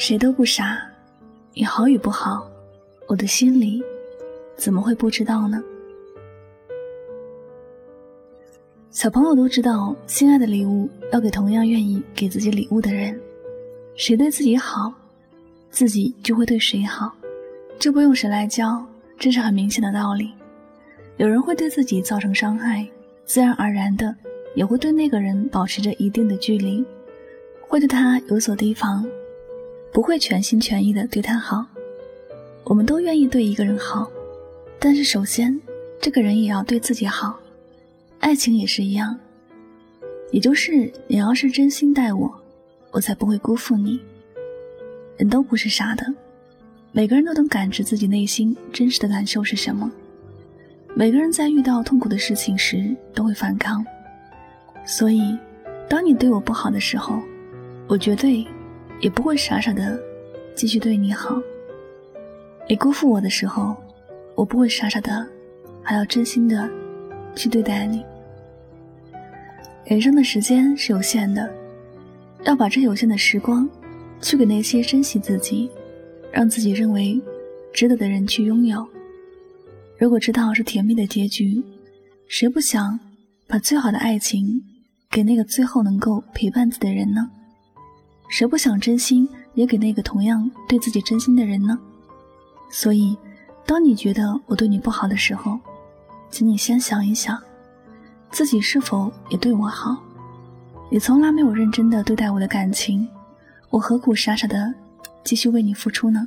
谁都不傻，你好与不好，我的心里怎么会不知道呢？小朋友都知道，心爱的礼物要给同样愿意给自己礼物的人。谁对自己好，自己就会对谁好，这不用谁来教，这是很明显的道理。有人会对自己造成伤害，自然而然的也会对那个人保持着一定的距离，会对他有所提防。不会全心全意的对他好，我们都愿意对一个人好，但是首先，这个人也要对自己好。爱情也是一样，也就是你要是真心待我，我才不会辜负你。人都不是傻的，每个人都能感知自己内心真实的感受是什么。每个人在遇到痛苦的事情时都会反抗，所以，当你对我不好的时候，我绝对。也不会傻傻的继续对你好。你辜负我的时候，我不会傻傻的，还要真心的去对待你。人生的时间是有限的，要把这有限的时光，去给那些珍惜自己、让自己认为值得的人去拥有。如果知道是甜蜜的结局，谁不想把最好的爱情给那个最后能够陪伴自己的人呢？谁不想真心也给那个同样对自己真心的人呢？所以，当你觉得我对你不好的时候，请你先想一想，自己是否也对我好？你从来没有认真的对待我的感情，我何苦傻傻的继续为你付出呢？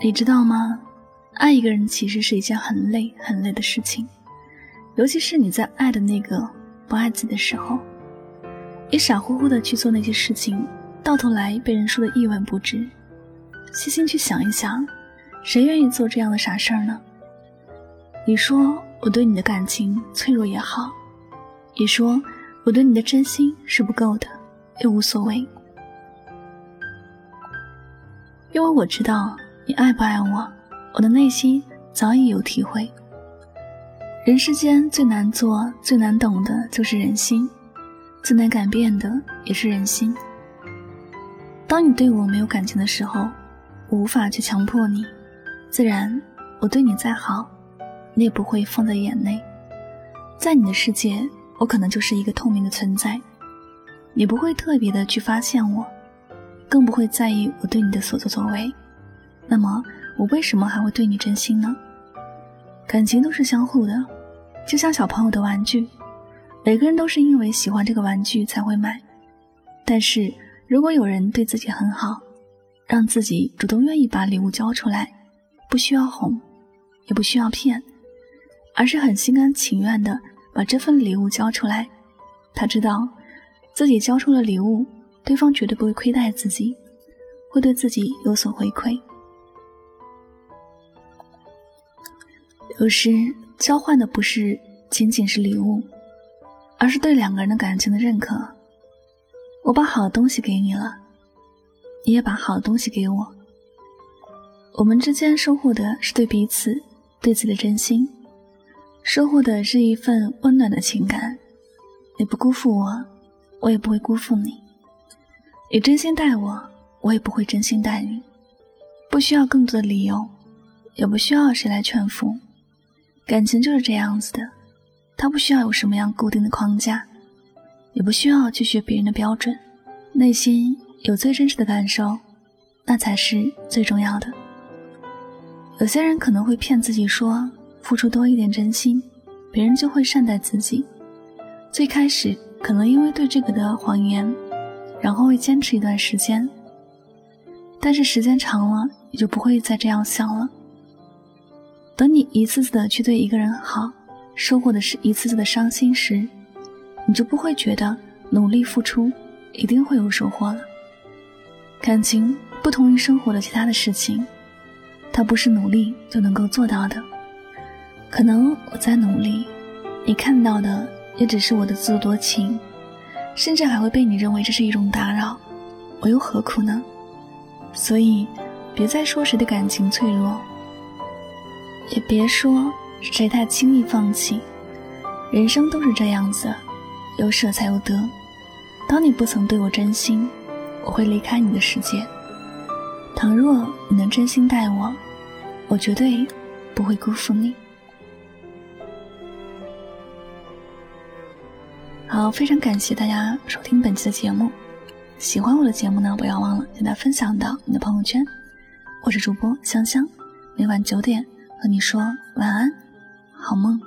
你知道吗？爱一个人其实是一件很累很累的事情，尤其是你在爱的那个不爱自己的时候。你傻乎乎的去做那些事情，到头来被人说的一文不值。细心去想一想，谁愿意做这样的傻事儿呢？你说我对你的感情脆弱也好，你说我对你的真心是不够的，也无所谓，因为我知道你爱不爱我，我的内心早已有体会。人世间最难做、最难懂的就是人心。最难改变的也是人心。当你对我没有感情的时候，我无法去强迫你，自然，我对你再好，你也不会放在眼内。在你的世界，我可能就是一个透明的存在，你不会特别的去发现我，更不会在意我对你的所作所为。那么，我为什么还会对你真心呢？感情都是相互的，就像小朋友的玩具。每个人都是因为喜欢这个玩具才会买，但是如果有人对自己很好，让自己主动愿意把礼物交出来，不需要哄，也不需要骗，而是很心甘情愿的把这份礼物交出来，他知道自己交出了礼物，对方绝对不会亏待自己，会对自己有所回馈。有时交换的不是仅仅是礼物。而是对两个人的感情的认可。我把好东西给你了，你也把好东西给我。我们之间收获的是对彼此、对自己的真心，收获的是一份温暖的情感。你不辜负我，我也不会辜负你。你真心待我，我也不会真心待你。不需要更多的理由，也不需要谁来劝服。感情就是这样子的。他不需要有什么样固定的框架，也不需要去学别人的标准，内心有最真实的感受，那才是最重要的。有些人可能会骗自己说，付出多一点真心，别人就会善待自己。最开始可能因为对这个的谎言，然后会坚持一段时间，但是时间长了，你就不会再这样想了。等你一次次的去对一个人好。收获的是一次次的伤心时，你就不会觉得努力付出一定会有收获了。感情不同于生活的其他的事情，它不是努力就能够做到的。可能我在努力，你看到的也只是我的自作多情，甚至还会被你认为这是一种打扰，我又何苦呢？所以，别再说谁的感情脆弱，也别说。谁太轻易放弃？人生都是这样子，有舍才有得。当你不曾对我真心，我会离开你的世界。倘若你能真心待我，我绝对不会辜负你。好，非常感谢大家收听本期的节目。喜欢我的节目呢，不要忘了将它分享到你的朋友圈。我是主播香香，每晚九点和你说晚安，好梦。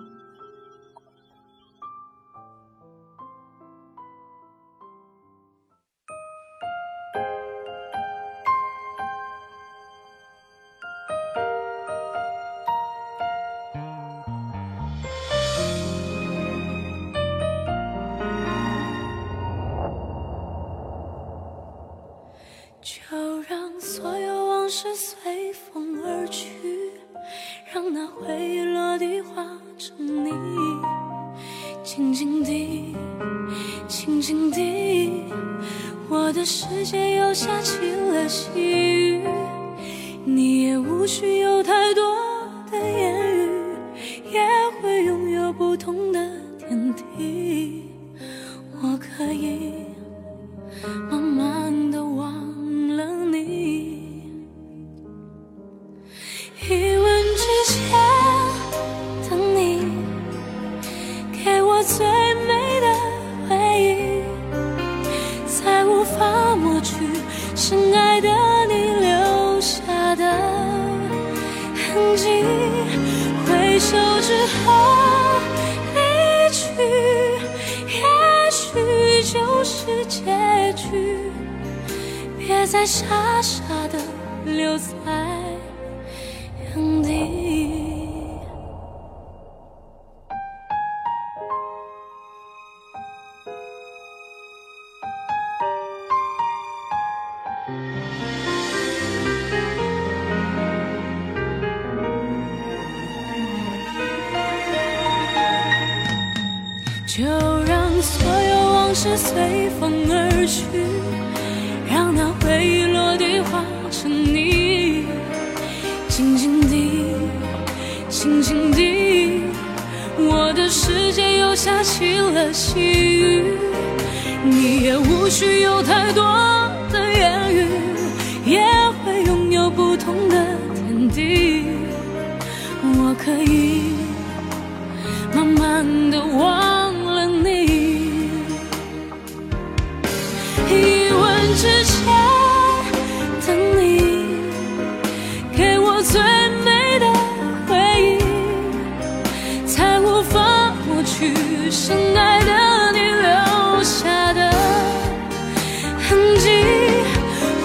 就让所有往事随风而去，让那回忆落地化成你。静静地，静静地，我的世界又下起了细雨。你也无需有太多的言语，也会拥有不同的天地。我可以慢慢的忘了你。手之后离去，也许就是结局。别再傻傻的留在有往事随风而去，让那回忆落地化成泥。静静地，静静地，我的世界又下起了细雨。你也无需有太多的言语，也会拥有不同的天地。我可以慢慢的忘。最美的回忆，才无法抹去深爱的你留下的痕迹。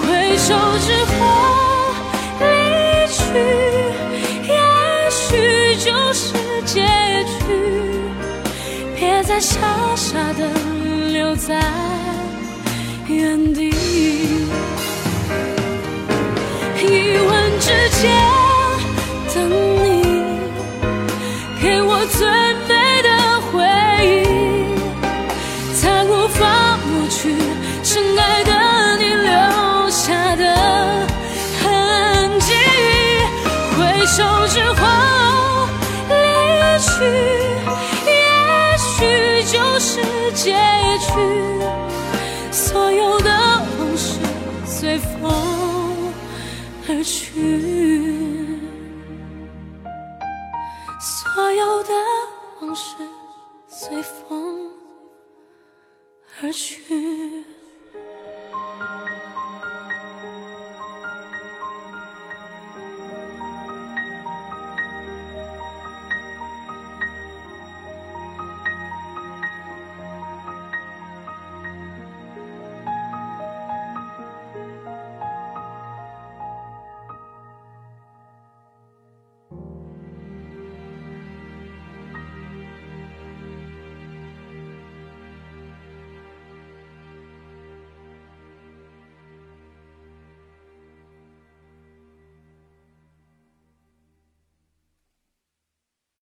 回首之后离去，也许就是结局。别再傻傻的留在。原地，间的去，